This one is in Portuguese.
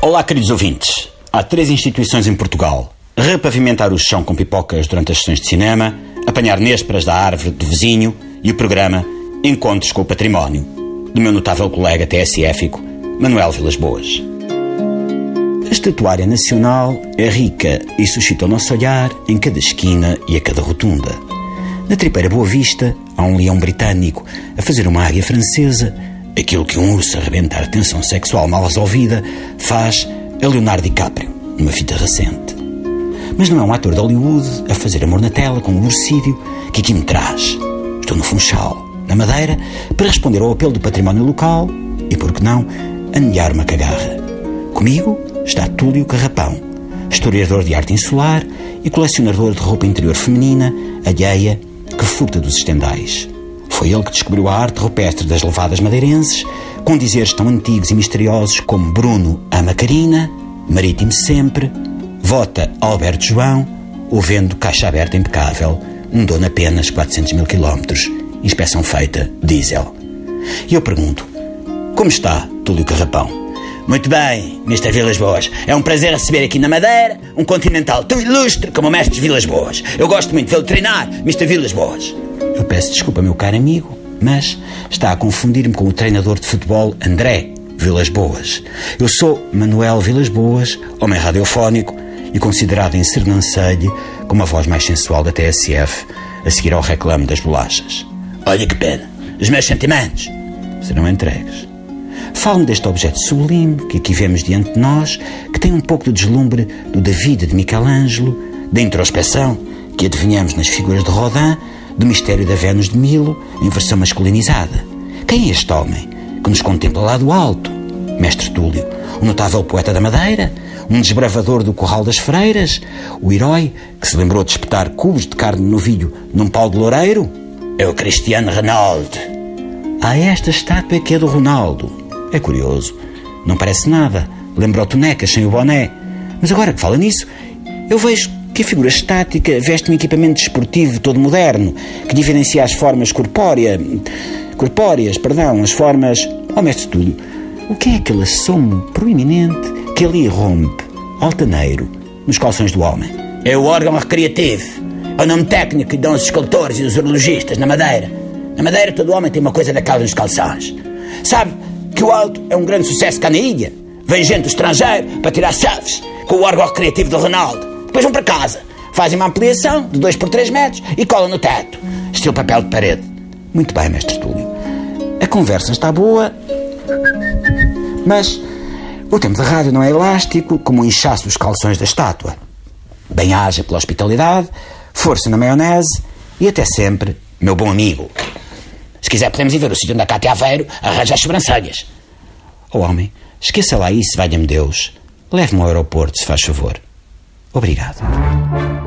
Olá, queridos ouvintes. Há três instituições em Portugal: repavimentar o chão com pipocas durante as sessões de cinema, apanhar nésperas da árvore do vizinho e o programa Encontros com o Património, do meu notável colega TSFico, Manuel Vilas Boas. A estatuária nacional é rica e suscita o nosso olhar em cada esquina e a cada rotunda. Na tripeira Boa Vista, há um leão britânico a fazer uma águia francesa, aquilo que um urso a arrebentar tensão sexual mal resolvida faz a Leonardo DiCaprio, numa fita recente. Mas não é um ator de Hollywood a fazer amor na tela com o urcídio que aqui me traz. Estou no Funchal, na Madeira, para responder ao apelo do património local e, por que não, anear uma cagarra. Comigo está Túlio Carrapão, historiador de arte insular e colecionador de roupa interior feminina, alheia que furta dos estendais. Foi ele que descobriu a arte rupestre das levadas madeirenses, com dizeres tão antigos e misteriosos como Bruno ama Carina, Marítimo sempre, Vota Alberto João, ou vendo caixa aberta impecável, um dono apenas 400 mil quilómetros, inspeção feita, diesel. E eu pergunto, como está Túlio Carrapão? Muito bem, Mr. Vilas Boas. É um prazer receber aqui na Madeira um continental tão ilustre como o mestre Vilas Boas. Eu gosto muito de vê-lo treinar, Mr. Vilas Boas. Eu peço desculpa, meu caro amigo, mas está a confundir-me com o treinador de futebol André Vilas Boas. Eu sou Manuel Vilas Boas, homem radiofónico e considerado em Sernancelho como a voz mais sensual da TSF, a seguir ao reclame das bolachas. Olha que pena, os meus sentimentos serão entregues. Fale-me deste objeto sublime que aqui vemos diante de nós, que tem um pouco de deslumbre do David de Michelangelo, da introspeção que adivinhamos nas figuras de Rodin, do mistério da Vênus de Milo, em versão masculinizada. Quem é este homem que nos contempla lá do alto? Mestre Túlio, o notável poeta da Madeira, um desbravador do Corral das Freiras, o herói que se lembrou de espetar cubos de carne no novilho num pau de loureiro? É o Cristiano Ronaldo. Ah, esta estátua que é do Ronaldo. É curioso. Não parece nada. Lembra o Tonecas sem o boné. Mas agora que fala nisso, eu vejo que a figura estática veste um equipamento desportivo todo moderno, que diferencia as formas corpórea, corpóreas, perdão, as formas... Oh, mestre Túlio, o que é aquele assomo proeminente que ali rompe, altaneiro, nos calções do homem? É o órgão recreativo. É o nome técnico que dão os escultores e os urologistas na Madeira. Na Madeira todo homem tem uma coisa daquela nos calções. Sabe, que o Alto é um grande sucesso cá na ilha. Vem gente do estrangeiro para tirar selfies com o órgão criativo do Ronaldo. Depois vão para casa, fazem uma ampliação de 2 por 3 metros e colam no teto, estilo papel de parede. Muito bem, mestre Túlio. A conversa está boa, mas o tempo da rádio não é elástico como o inchaço dos calções da estátua. Bem haja pela hospitalidade, força na maionese e até sempre, meu bom amigo. Se quiser, podemos ir ver o sítio onde a Cátia Aveiro arranja as sobrancelhas. Oh, homem, esqueça lá isso, valha-me Deus. Leve-me ao aeroporto, se faz favor. Obrigado.